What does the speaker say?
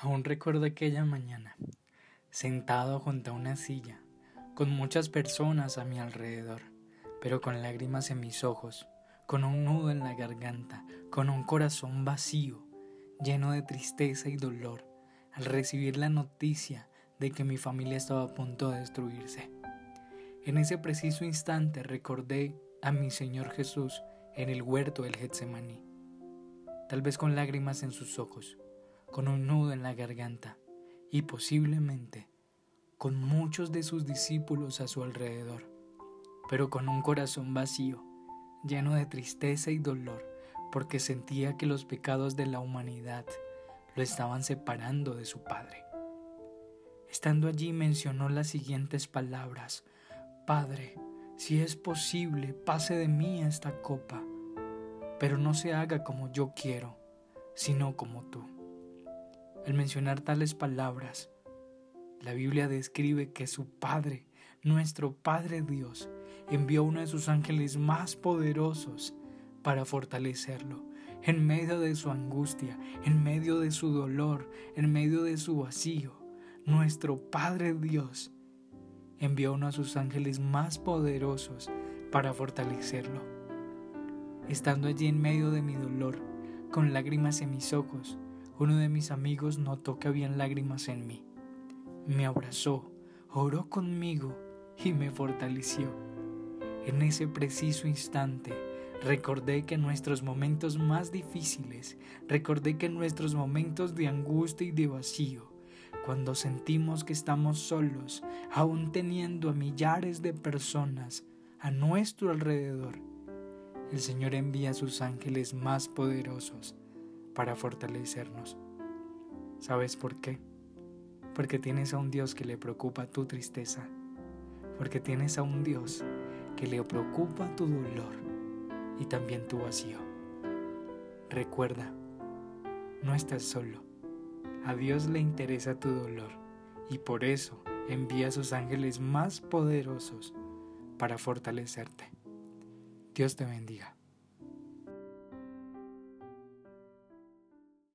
Aún recuerdo aquella mañana, sentado junto a una silla, con muchas personas a mi alrededor, pero con lágrimas en mis ojos, con un nudo en la garganta, con un corazón vacío, lleno de tristeza y dolor, al recibir la noticia de que mi familia estaba a punto de destruirse. En ese preciso instante recordé a mi Señor Jesús en el huerto del Getsemaní, tal vez con lágrimas en sus ojos con un nudo en la garganta y posiblemente con muchos de sus discípulos a su alrededor, pero con un corazón vacío, lleno de tristeza y dolor, porque sentía que los pecados de la humanidad lo estaban separando de su Padre. Estando allí mencionó las siguientes palabras, Padre, si es posible, pase de mí esta copa, pero no se haga como yo quiero, sino como tú. Al mencionar tales palabras, la Biblia describe que su Padre, nuestro Padre Dios, envió uno de sus ángeles más poderosos para fortalecerlo en medio de su angustia, en medio de su dolor, en medio de su vacío. Nuestro Padre Dios envió uno de sus ángeles más poderosos para fortalecerlo. Estando allí en medio de mi dolor, con lágrimas en mis ojos, uno de mis amigos notó que habían lágrimas en mí. Me abrazó, oró conmigo y me fortaleció. En ese preciso instante recordé que en nuestros momentos más difíciles, recordé que en nuestros momentos de angustia y de vacío, cuando sentimos que estamos solos, aún teniendo a millares de personas a nuestro alrededor, el Señor envía a sus ángeles más poderosos para fortalecernos. ¿Sabes por qué? Porque tienes a un Dios que le preocupa tu tristeza, porque tienes a un Dios que le preocupa tu dolor y también tu vacío. Recuerda, no estás solo. A Dios le interesa tu dolor y por eso envía a sus ángeles más poderosos para fortalecerte. Dios te bendiga.